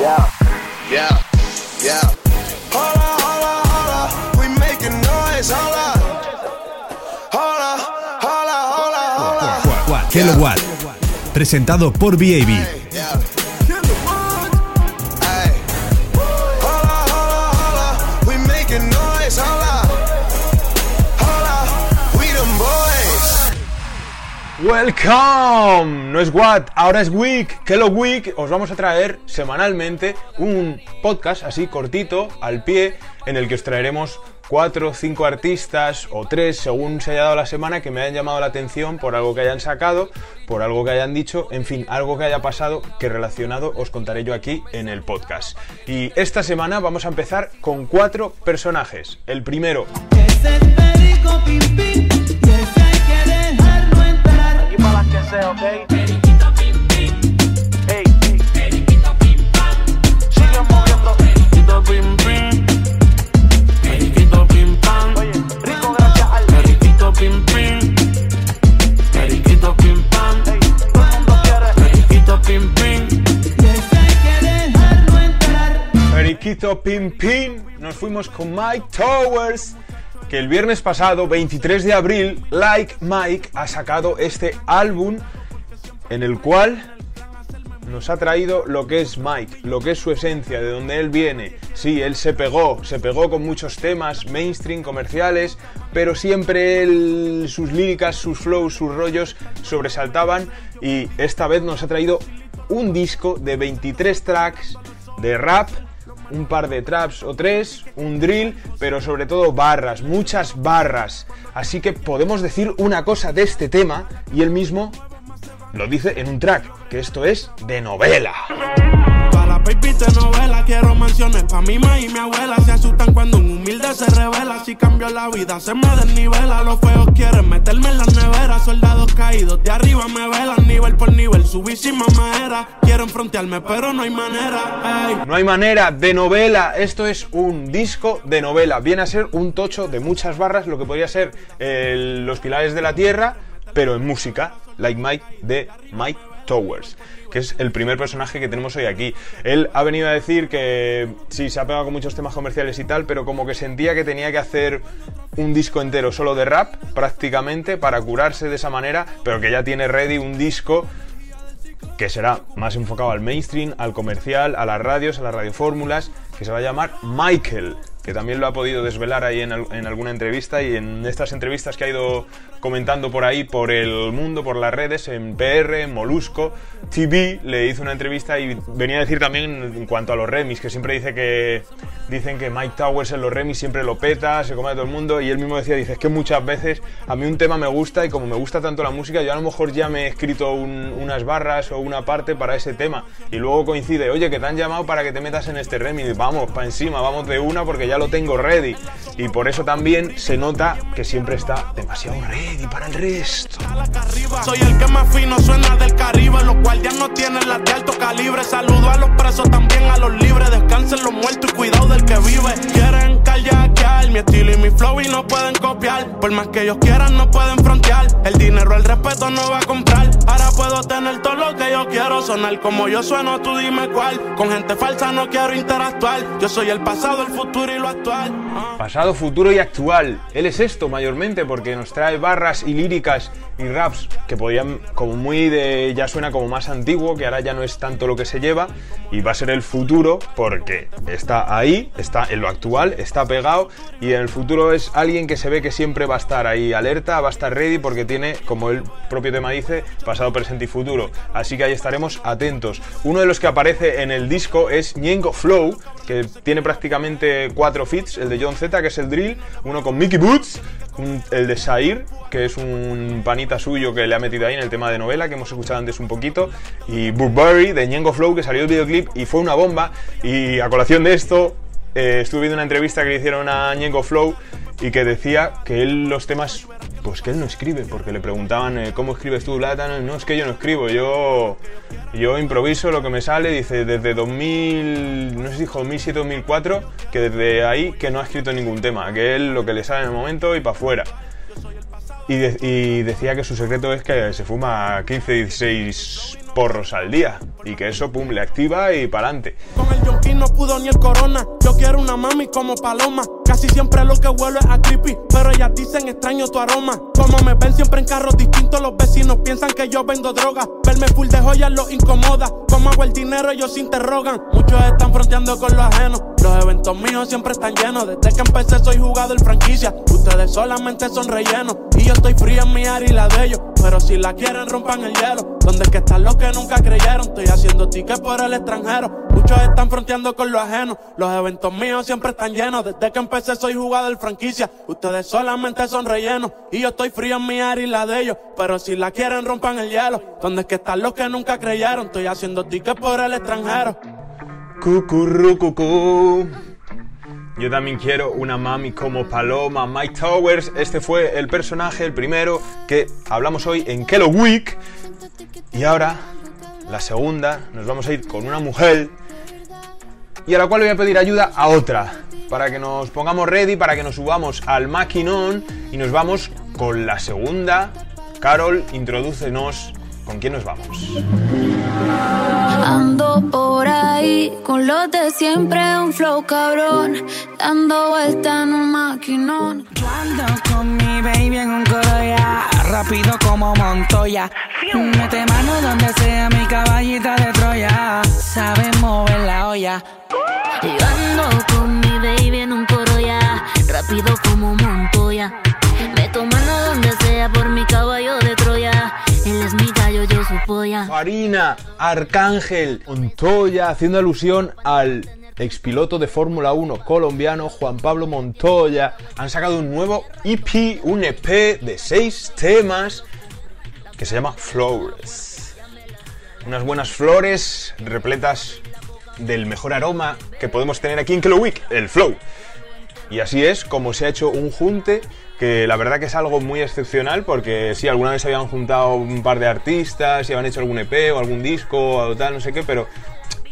Yeah, yeah, yeah. Hola, hola, hola, we making noise, hola. Hola, hola, hola, hola. Hello What, presentado por BAB. Welcome, no es What, ahora es Week, Hello Week, os vamos a traer semanalmente un podcast así cortito, al pie, en el que os traeremos cuatro o cinco artistas o tres según se haya dado la semana que me hayan llamado la atención por algo que hayan sacado, por algo que hayan dicho, en fin, algo que haya pasado que relacionado os contaré yo aquí en el podcast. Y esta semana vamos a empezar con cuatro personajes. El primero, es perico pim pim Y para las que sea, ¿ok? Ey, sigue moviendo. Periquito pim pim. Periquito pim pam. Oye, rico gracias al periquito pim pim. Periquito pim pam. Ey, todo el mundo quiere periquito pim pim. Periquito Pim Pim, nos fuimos con Mike Towers, que el viernes pasado, 23 de abril, Like Mike ha sacado este álbum en el cual nos ha traído lo que es Mike, lo que es su esencia, de donde él viene. Sí, él se pegó, se pegó con muchos temas mainstream, comerciales, pero siempre él, sus líricas, sus flows, sus rollos sobresaltaban y esta vez nos ha traído un disco de 23 tracks de rap, un par de traps o tres, un drill, pero sobre todo barras, muchas barras. Así que podemos decir una cosa de este tema y él mismo lo dice en un track, que esto es de novela. Pa' menciones Pa' mi ma y mi abuela Se asustan cuando un humilde se revela. Si cambio la vida se me desnivela. Los feos quieren meterme en la nevera. Soldados caídos de arriba me velan. Nivel por nivel subí sin mamera. Quieren frontearme pero no hay manera. Ey. No hay manera, de novela. Esto es un disco de novela. Viene a ser un tocho de muchas barras, lo que podría ser el- Los Pilares de la Tierra, pero en música, like Mike de Mike Towers, que es el primer personaje que tenemos hoy aquí. Él ha venido a decir que sí, se ha pegado con muchos temas comerciales y tal, pero como que sentía que tenía que hacer un disco entero solo de rap, prácticamente, para curarse de esa manera, pero que ya tiene ready un disco que será más enfocado al mainstream, al comercial, a las radios, a las radiofórmulas, que se va a llamar Michael, que también lo ha podido desvelar ahí en, en alguna entrevista y en estas entrevistas que ha ido comentando por ahí, por el mundo, por las redes, en PR, en Molusco, TV, le hizo una entrevista y venía a decir también en cuanto a los remis, que siempre dice que dicen que Mike Towers en los remis siempre lo peta, se come a todo el mundo y él mismo decía, dice, es que muchas veces a mí un tema me gusta y como me gusta tanto la música, yo a lo mejor ya me he escrito un- unas barras o una parte para ese tema y luego coincide, oye, que te han llamado para que te metas en este remix, vamos, para encima, vamos de una porque ya lo tengo ready. Y por eso también se nota que siempre está demasiado ready para el resto. Soy el que más fino suena del Caribe Los guardias no tienen las de alto calibre. Saludo a los presos, también a los libres. Descansen los muertos y cuidado del que vive. Quieren kayakear mi estilo y mi flow y no pueden copiar. Por más que ellos quieran no pueden frontear. El dinero, el respeto no va a comprar. Ahora puedo tener todo lo que yo quiero. Sonar como yo sueno, tú dime cuál. Con gente falsa no quiero interactuar. Yo soy el pasado, el futuro y lo actual. Pasado, futuro y actual. Él es esto mayormente porque nos trae barras y líricas y raps que podían como muy de ya suena como más antiguo, que ahora ya no es tanto lo que se lleva y va a ser el futuro porque está ahí, está en lo actual, está pegado y en el futuro es alguien que se ve que siempre va a estar ahí alerta, va a estar ready porque tiene, como el propio tema dice, pasado, presente y futuro. Así que ahí estaremos atentos. Uno de los que aparece en el disco es Ñengo Flow, que tiene prácticamente cuatro el de John Z, que es el drill, uno con Mickey Boots, el de Sair, que es un panita suyo que le ha metido ahí en el tema de novela, que hemos escuchado antes un poquito, y Burberry de Ñengo Flow, que salió el videoclip y fue una bomba, y a colación de esto, eh, estuve viendo una entrevista que le hicieron a Ñengo Flow y que decía que él los temas, pues que él no escribe, porque le preguntaban eh, cómo escribes tú, Latan, no es que yo no escribo, yo yo improviso lo que me sale, dice desde 2000, no sé si dijo 2007 2004, que desde ahí que no ha escrito ningún tema, que él lo que le sale en el momento y para afuera. Y decía que su secreto es que se fuma 15, 16 porros al día. Y que eso, pum, le activa y pa'lante. Con el yonkin no pudo ni el corona. Yo quiero una mami como paloma. Casi siempre lo que huelo es a creepy. Pero ellas dicen extraño tu aroma. Como me ven siempre en carros distintos, los vecinos piensan que yo vendo droga. Verme full de joyas los incomoda. Como hago el dinero, ellos se interrogan. Muchos están fronteando con lo ajeno. Los eventos míos siempre están llenos. Desde que empecé soy jugador franquicia. Ustedes solamente son rellenos. Y yo estoy frío en mi área y la de ellos. Pero si la quieren, rompan el hielo. Donde es que están los que nunca creyeron. Estoy haciendo tickets por el extranjero. Muchos están fronteando con lo ajeno. Los eventos míos siempre están llenos. Desde que empecé soy jugador franquicia. Ustedes solamente son rellenos. Y yo estoy frío en mi área y la de ellos. Pero si la quieren, rompan el hielo. Donde es que están los que nunca creyeron. Estoy haciendo tickets por el extranjero. Cucurrucucú. Yo también quiero una mami como Paloma. Mike Towers, este fue el personaje, el primero que hablamos hoy en Kello Week. Y ahora, la segunda, nos vamos a ir con una mujer y a la cual le voy a pedir ayuda a otra. Para que nos pongamos ready, para que nos subamos al maquinón y nos vamos con la segunda. Carol, introdúcenos con quién nos vamos. Ando por ahí con los de siempre, un flow cabrón, dando vuelta en un maquinón. Yo ando con mi baby en un coro ya, rápido como Montoya. Mete mano donde sea mi caballita de Troya, sabe mover la olla. Yo ando con mi baby en un coro ya, rápido como Montoya. Meto mano donde sea por mi caballo de Troya. Él es mi gallo, yo su polla. Farina, Arcángel, Montoya, haciendo alusión al expiloto de Fórmula 1 colombiano Juan Pablo Montoya. Han sacado un nuevo EP, un EP de seis temas que se llama Flowers. Unas buenas flores repletas del mejor aroma que podemos tener aquí en Week, el flow. Y así es como se ha hecho un junte que la verdad que es algo muy excepcional porque sí, alguna vez habían juntado un par de artistas y habían hecho algún EP o algún disco o tal, no sé qué, pero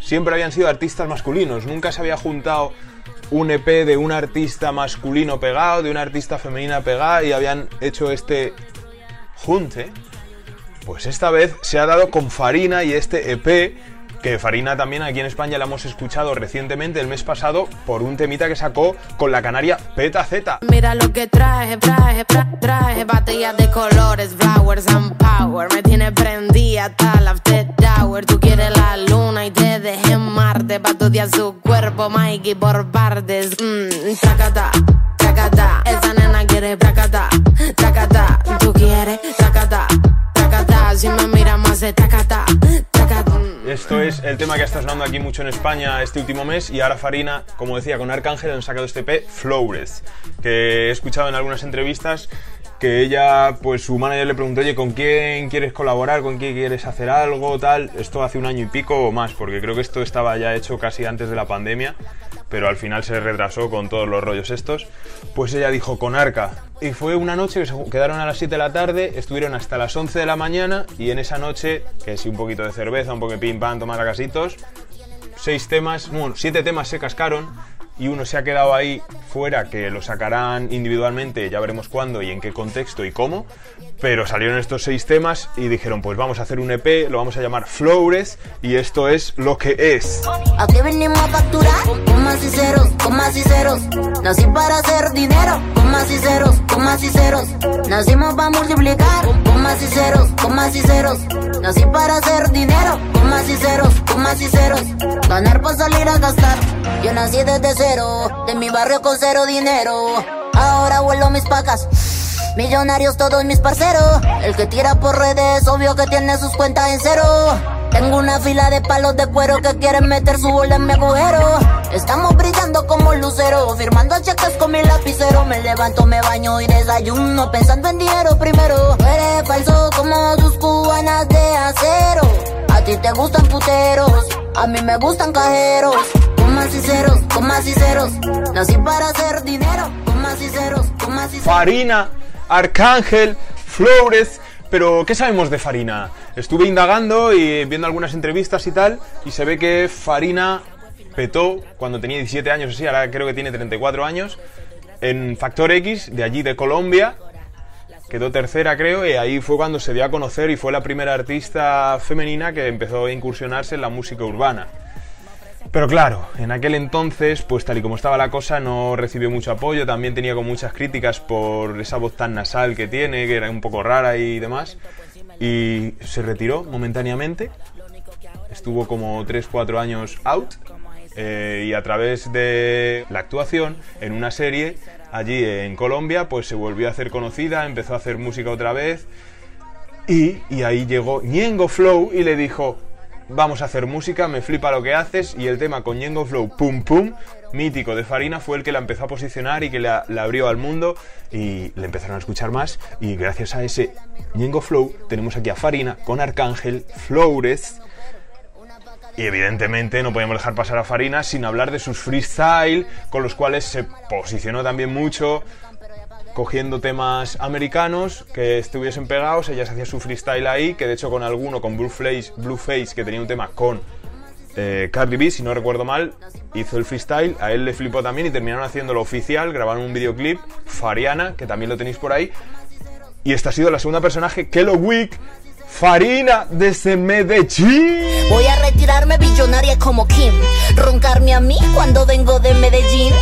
siempre habían sido artistas masculinos. Nunca se había juntado un EP de un artista masculino pegado, de una artista femenina pegada y habían hecho este junte. Pues esta vez se ha dado con Farina y este EP que Farina también aquí en España la hemos escuchado recientemente el mes pasado por un temita que sacó con la canaria Peta Z. Mira lo que traje, traje, tra- traje Baterías de colores, flowers and power. Me tiene prendida hasta la after hour. Tú quieres la luna y te dejé en Marte Pa' estudiar su cuerpo, Mikey, por partes. Mmm, el tema que está sonando aquí mucho en España este último mes y ahora Farina, como decía, con Arcángel han sacado este EP Flowers, que he escuchado en algunas entrevistas que ella, pues su manager le preguntó, oye, ¿con quién quieres colaborar? ¿Con quién quieres hacer algo? Tal, esto hace un año y pico o más, porque creo que esto estaba ya hecho casi antes de la pandemia, pero al final se retrasó con todos los rollos estos. Pues ella dijo, con Arca. Y fue una noche que se quedaron a las 7 de la tarde, estuvieron hasta las 11 de la mañana y en esa noche, que sí, un poquito de cerveza, un poco de pim pam, tomar a casitos, seis temas, bueno, siete temas se cascaron y uno se ha quedado ahí fuera que lo sacarán individualmente, ya veremos cuándo y en qué contexto y cómo, pero salieron estos seis temas y dijeron pues vamos a hacer un EP, lo vamos a llamar Flores y esto es lo que es. Aquí venimos a facturar con más y ceros, con más y ceros. Nací para hacer dinero con más y ceros, con más y ceros. Nacimos para multiplicar con más y ceros, con más y ceros. Nací para hacer dinero con más y ceros, con más y ceros. Ganar para salir a gastar. Yo nací desde cero, de mi barrio con cero dinero. Ahora vuelo mis pacas. Millonarios todos mis parceros. El que tira por redes, obvio que tiene sus cuentas en cero. Tengo una fila de palos de cuero que quieren meter su bola en mi agujero. Estamos brillando como lucero, firmando cheques con mi lapicero. Me levanto, me baño y desayuno, pensando en dinero primero. Tú eres falso como tus cubanas de acero. A ti te gustan puteros, a mí me gustan cajeros. Con más y ceros, con más y. Nací para hacer dinero, con más y ceros, con más y ceros. Farina, Arcángel, Flores. Pero, ¿qué sabemos de Farina? Estuve indagando y viendo algunas entrevistas y tal, y se ve que Farina petó cuando tenía 17 años, así, ahora creo que tiene 34 años, en Factor X, de allí de Colombia, quedó tercera creo y ahí fue cuando se dio a conocer y fue la primera artista femenina que empezó a incursionarse en la música urbana. Pero claro, en aquel entonces, pues tal y como estaba la cosa, no recibió mucho apoyo, también tenía con muchas críticas por esa voz tan nasal que tiene, que era un poco rara y demás, y se retiró momentáneamente, estuvo como 3-4 años out, eh, y a través de la actuación en una serie allí en Colombia, pues se volvió a hacer conocida, empezó a hacer música otra vez, y, y ahí llegó Ñengo Flow y le dijo, vamos a hacer música, me flipa lo que haces y el tema con Ñengo Flow, pum pum, mítico de Farina, fue el que la empezó a posicionar y que la, abrió al mundo y le empezaron a escuchar más y gracias a ese Ñengo Flow tenemos aquí a Farina con Arcángel, Flores. Y evidentemente no podíamos dejar pasar a Farina sin hablar de sus freestyle con los cuales se posicionó también mucho cogiendo temas americanos que estuviesen pegados, ella se hacía su freestyle ahí, que de hecho con alguno, con Blueface, Blueface que tenía un tema con eh, Cardi B, si no recuerdo mal, hizo el freestyle, a él le flipó también y terminaron haciéndolo oficial, grabaron un videoclip, Fariana, que también lo tenéis por ahí, y esta ha sido la segunda personaje, Kelo Wick, Farina desde Medellín. Voy a retirarme billonaria como Kim. Roncarme a mí cuando vengo de Medellín.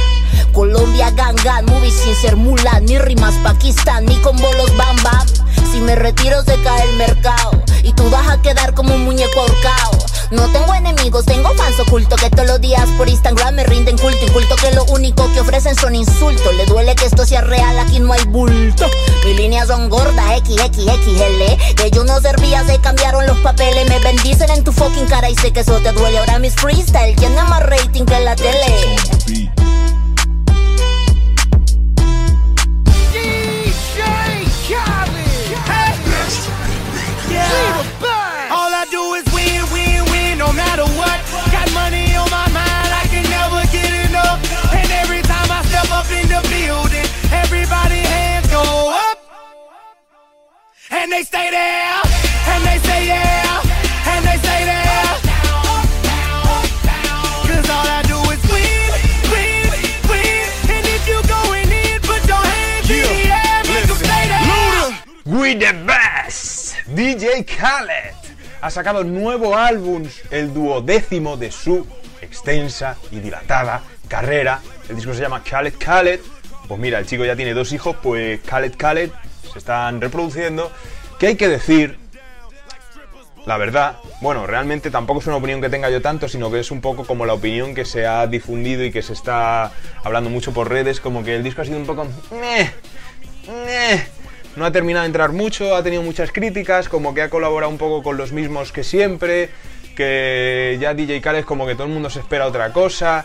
Colombia gangan, movie sin ser Mulan, ni rimas Pakistán, ni con bolos bam bam. Si me retiro se cae el mercado y tú vas a quedar como un muñeco ahorcado. No tengo enemigos, tengo fans ocultos que todos los días por Instagram me rinden culto. Inculto que lo único que ofrecen son insultos. Le duele que esto sea real, aquí no hay bulto. Mis líneas son gordas, XXXL. Que yo no servía, se cambiaron los papeles. Me bendicen en tu fucking cara y sé que eso te duele. Ahora mis freestyle tienen más rating que la tele. And they stay there, and they say yeah, and they say there. Cause all I do is win, win, win. And if you going in, put your hands in the air, make 'em stay there. We the best. DJ Khaled ha sacado nuevo álbum, el duodécimo de su extensa y dilatada carrera. El disco se llama Khaled Khaled. Pues mira, el chico ya tiene dos hijos, pues Khaled Khaled se están reproduciendo. ¿Qué hay que decir? La verdad, bueno, realmente tampoco es una opinión que tenga yo tanto, sino que es un poco como la opinión que se ha difundido y que se está hablando mucho por redes, como que el disco ha sido un poco... "Meh, meh". No ha terminado de entrar mucho, ha tenido muchas críticas, como que ha colaborado un poco con los mismos que siempre, que ya DJ Khaled como que todo el mundo se espera otra cosa.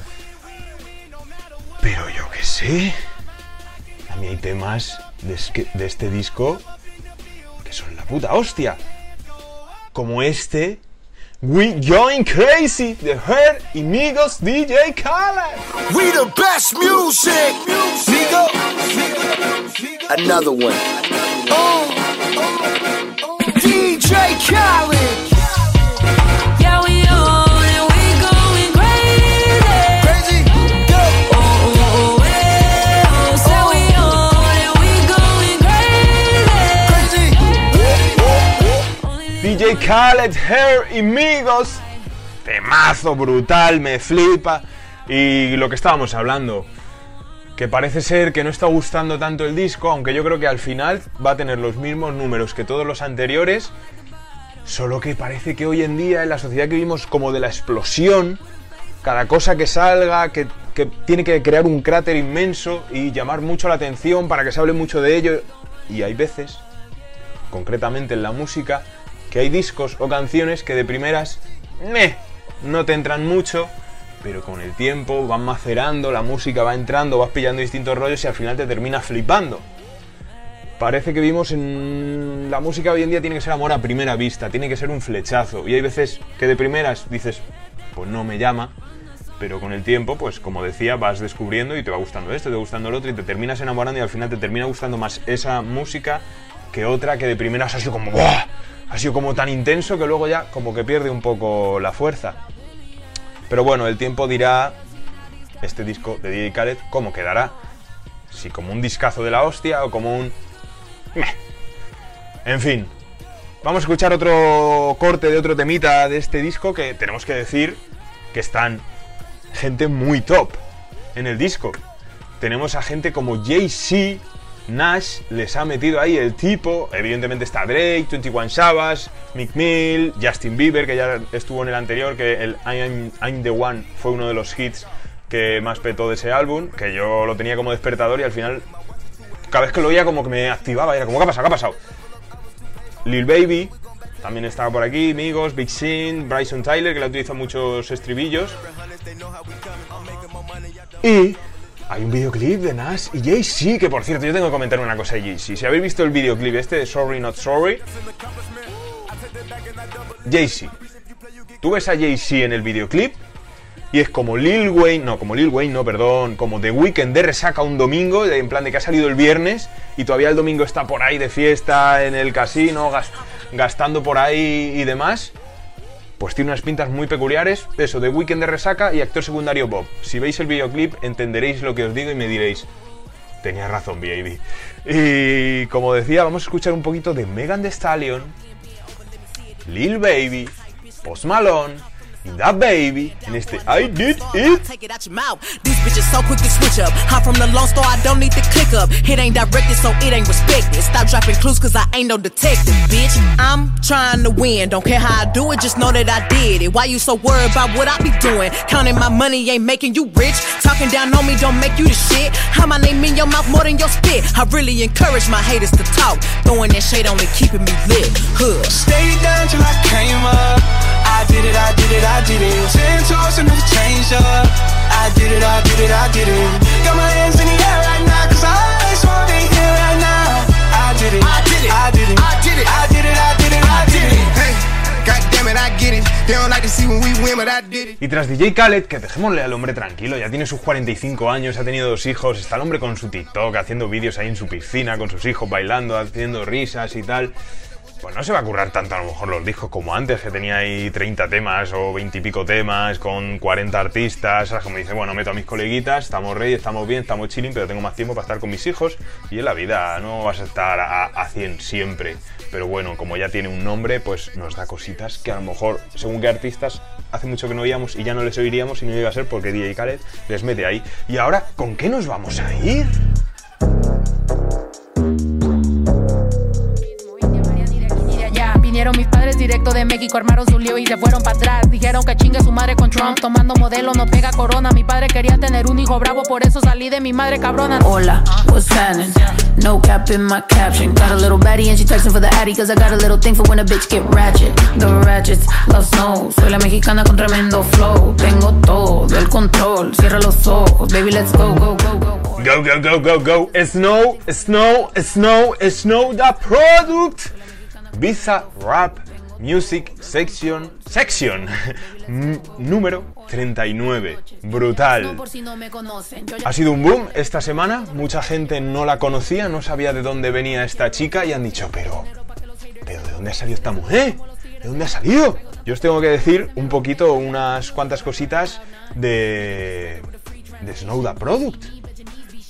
Pero yo qué sé. A mí hay temas que- de este disco que son la puta hostia. Como este, We Going Crazy de Her y Migos DJ Khaled. We the best music. Another one. Oh. DJ Khaled. DJ Khaled, Hair y Migos. Temazo brutal, me flipa. Y lo que estábamos hablando, que parece ser que no está gustando tanto el disco, aunque yo creo que al final va a tener los mismos números que todos los anteriores. Solo que parece que hoy en día, en la sociedad que vivimos como de la explosión, cada cosa que salga, que tiene que crear un cráter inmenso y llamar mucho la atención para que se hable mucho de ello. Y hay veces, concretamente en la música, que hay discos o canciones que de primeras meh, no te entran mucho, pero con el tiempo van macerando, la música va entrando, vas pillando distintos rollos y al final te terminas flipando. Parece que vimos en la música hoy en día tiene que ser amor a primera vista, tiene que ser un flechazo. Y hay veces que de primeras dices, pues no me llama, pero con el tiempo, pues como decía, vas descubriendo y te va gustando esto, te va gustando lo otro y te terminas enamorando y al final te termina gustando más esa música que otra que de primeras ha sido como ¡buah! Ha sido como tan intenso que luego ya como que pierde un poco la fuerza. Pero bueno, el tiempo dirá este disco de DJ Khaled cómo quedará. Si como un discazo de la hostia o como un En fin, vamos a escuchar otro corte de otro temita de este disco que tenemos que decir que están gente muy top en el disco. Tenemos a gente como Jay-Z, Nash, les ha metido ahí el tipo. Evidentemente está Drake, 21 Savage, Mick Mill, Justin Bieber, que ya estuvo en el anterior, que el I'm, the One fue uno de los hits que más petó de ese álbum, que yo lo tenía como despertador y al final, cada vez que lo oía, como que me activaba era como, ¿qué ha pasado? ¿Qué ha pasado? Lil Baby, también estaba por aquí, Migos, Big Sin, Bryson Tyler, que la utiliza muchos estribillos. Y hay un videoclip de Nas y Jay-Z, que por cierto, yo tengo que comentar una cosa de Jay-Z. Si habéis visto el videoclip este de Sorry Not Sorry, Jay-Z. Tú ves a Jay-Z en el videoclip y es como Lil Wayne, no, como Lil Wayne, no, perdón, como The Weeknd de resaca un domingo, en plan de que ha salido el viernes y todavía el domingo está por ahí de fiesta en el casino, gas- gastando por ahí y demás. Pues tiene unas pintas muy peculiares, eso, de Weekend de resaca y actor secundario Bob. Si veis el videoclip entenderéis lo que os digo y me diréis, tenías razón, baby. Y como decía, vamos a escuchar un poquito de Megan Thee Stallion, Lil Baby, Post Malone y Da Baby en este I Did It. Take it out your mouth. These bitches so quick to switch up. I'm from the Lone store, I don't need to click up. It ain't directed, so it ain't respected. Stop dropping clues, cause I ain't no detective, bitch. I'm trying to win. Don't care how I do it, just know that I did it. Why you so worried about what I be doing? Counting my money ain't making you rich. Talking down on me don't make you the shit. How my name in your mouth more than your spit. I really encourage my haters to talk. Throwing that shade only keeping me lit. Huh. Stay down till I came up. I did it, I did it, I did it. Ten toes and never changed up. I did it, I did it, I did it. Got my hands in the air right now, cause I just wanna be here right now. I did it, I did it, I did it, I did it, I did it, I did it, I did it. Hey, God damn it, I get it. They don't like to see when we win, but I did it. Y tras DJ Khaled, que dejémosle al hombre tranquilo, ya tiene sus 45 años, ha tenido dos hijos, está el hombre con su TikTok, haciendo vídeos ahí en su piscina, con sus hijos bailando, haciendo risas y tal. Pues no se va a currar tanto a lo mejor los discos como antes, que tenía ahí 30 temas o 20 y pico temas con 40 artistas. Ahora como dice, bueno, meto a mis coleguitas, estamos rey, estamos bien, estamos chilling, pero tengo más tiempo para estar con mis hijos. Y en la vida no vas a estar a, a 100 siempre. Pero bueno, como ya tiene un nombre, pues nos da cositas que a lo mejor, según qué artistas, hace mucho que no oíamos y ya no les oiríamos y no iba a ser porque DJ Khaled les mete ahí. Y ahora, ¿con qué nos vamos a ir? Directo de México, armaron su lío y se fueron para atrás. Dijeron que chingue su madre con Trump, tomando modelo, no pega corona. Mi padre quería tener un hijo bravo, por eso salí de mi madre cabrona. Hola, what's happening? No cap in my caption. Got a little baddie and she texting for the addy cause I got a little thing for when a bitch get ratchet. The ratchets, love snow. Soy la mexicana con tremendo flow. Tengo todo el control. Cierra los ojos, baby, let's go, go, go, go. Go, go, go, go, go. Snow, Snow, Snow, Snow, the product. Visa Rap Music Section, Section número 39. Brutal. Ha sido un boom esta semana, mucha gente no la conocía, no sabía de dónde venía esta chica y han dicho, pero, pero ¿de dónde ha salido esta mujer? ¿De dónde ha salido? Yo os tengo que decir un poquito, unas cuantas cositas de, de Snow the Product.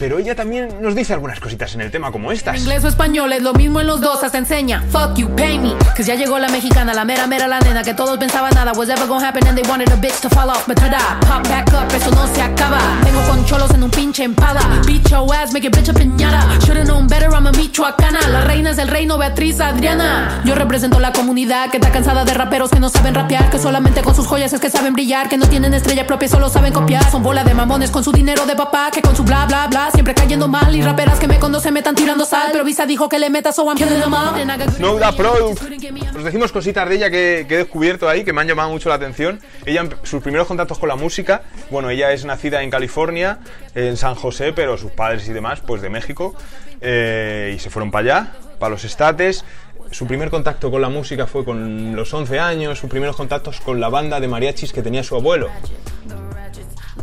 Pero ella también nos dice algunas cositas en el tema como estas. Inglés o español es lo mismo en los dos, hasta enseña. Fuck you, pay me. Cause ya llegó la mexicana, la mera mera la nena que todos pensaban nada was ever gonna happen and they wanted a bitch to fall off. But tada, pop back up, eso no se acaba. Tengo con cholos en un pinche empada. Beat your ass, make your bitch a piñata. Should've known better, I'm a michoacana. La reina es el reino, Beatriz Adriana. Yo represento la comunidad que está cansada de raperos que no saben rapear, que solamente con sus joyas es que saben brillar, que no tienen estrella propia, solo saben copiar. Son bola de mamones con su dinero de papá, que con su bla bla bla siempre cayendo mal. Y raperas que me conocen me están tirando sal, pero Visa dijo que le meta, so I'm killing them all. And I got good Snow the Product. Os decimos cositas de ella que, que he descubierto ahí que me han llamado mucho la atención. Ella, sus primeros contactos con la música, bueno, ella es nacida en California, en San José, pero sus padres y demás, pues de México, eh, y se fueron para allá, para los estates. Su primer contacto con la música fue con los 11 años, sus primeros contactos con la banda de mariachis que tenía su abuelo.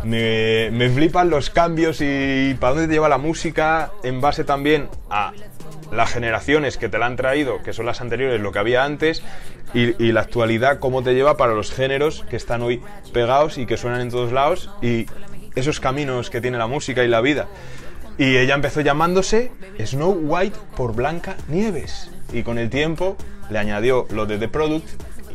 Me, flipan los cambios y para dónde te lleva la música en base también a las generaciones que te la han traído, que son las anteriores, lo que había antes, y, y la actualidad, cómo te lleva para los géneros que están hoy pegados y que suenan en todos lados, y esos caminos que tiene la música y la vida. Y ella empezó llamándose Snow White por Blanca Nieves. y con el tiempo le añadió lo de The Product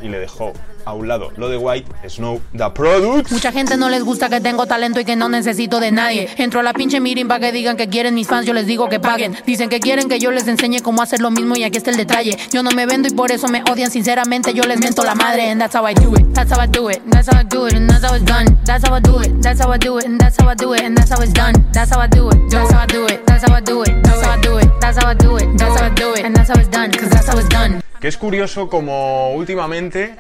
y le dejó a un lado lo de White, Snow, The Product. Mucha gente no les gusta que tengo talento y que no necesito de nadie. Entro a la pinche meeting para que digan que quieren mis fans, yo les digo que paguen. Dicen que quieren que yo les enseñe cómo hacer lo mismo y aquí está el detalle. Yo no me vendo y por eso me odian, sinceramente yo les miento la madre. And that's how I do it, that's how I do it, that's how I do it, and that's how it's done. That's how I do it, that's how I do it, and that's how I do it, and that's how it's done. That's how I do it, that's how I do it, that's how I do it, that's how I do it, that's how I do it, that's how I do it, and that's how it's done, cause that's how it's done. Que es curioso como últimamente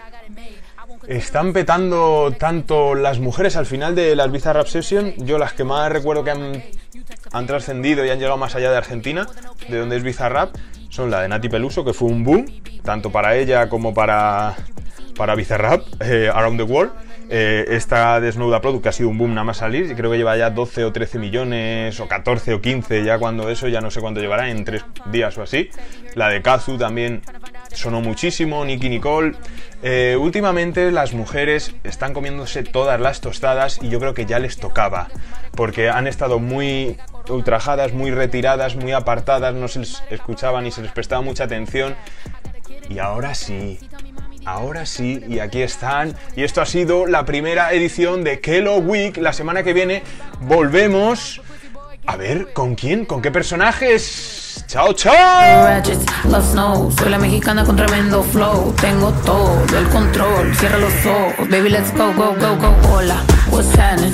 están petando tanto las mujeres al final de las Bizarrap Session. Yo las que más recuerdo que han, han trascendido y han llegado más allá de Argentina, de donde es Bizarrap, son la de Nati Peluso, que fue un boom, tanto para ella como para, para Bizarrap, eh, Around the World. Eh, esta de Snowda Product que ha sido un boom nada más salir, y creo que lleva ya 12 o 13 millones, o 14 o 15, ya cuando eso, ya no sé cuánto llevará, en tres días o así. La de Kazu también sonó muchísimo, Nicky Nicole. Eh, últimamente las mujeres están comiéndose todas las tostadas y yo creo que ya les tocaba, porque han estado muy ultrajadas, muy retiradas, muy apartadas, no se les escuchaba ni se les prestaba mucha atención. Y ahora sí, ahora sí, y aquí están. Y esto ha sido la primera edición de Kello Week. La semana que viene volvemos. A ver, ¿con quién? ¿Con qué personajes? ¡Chao, chao! Soy la mexicana con tremendo flow. Tengo todo el control. Cierra los ojos. Baby, let's go, go, go, go. Hola, what's happening?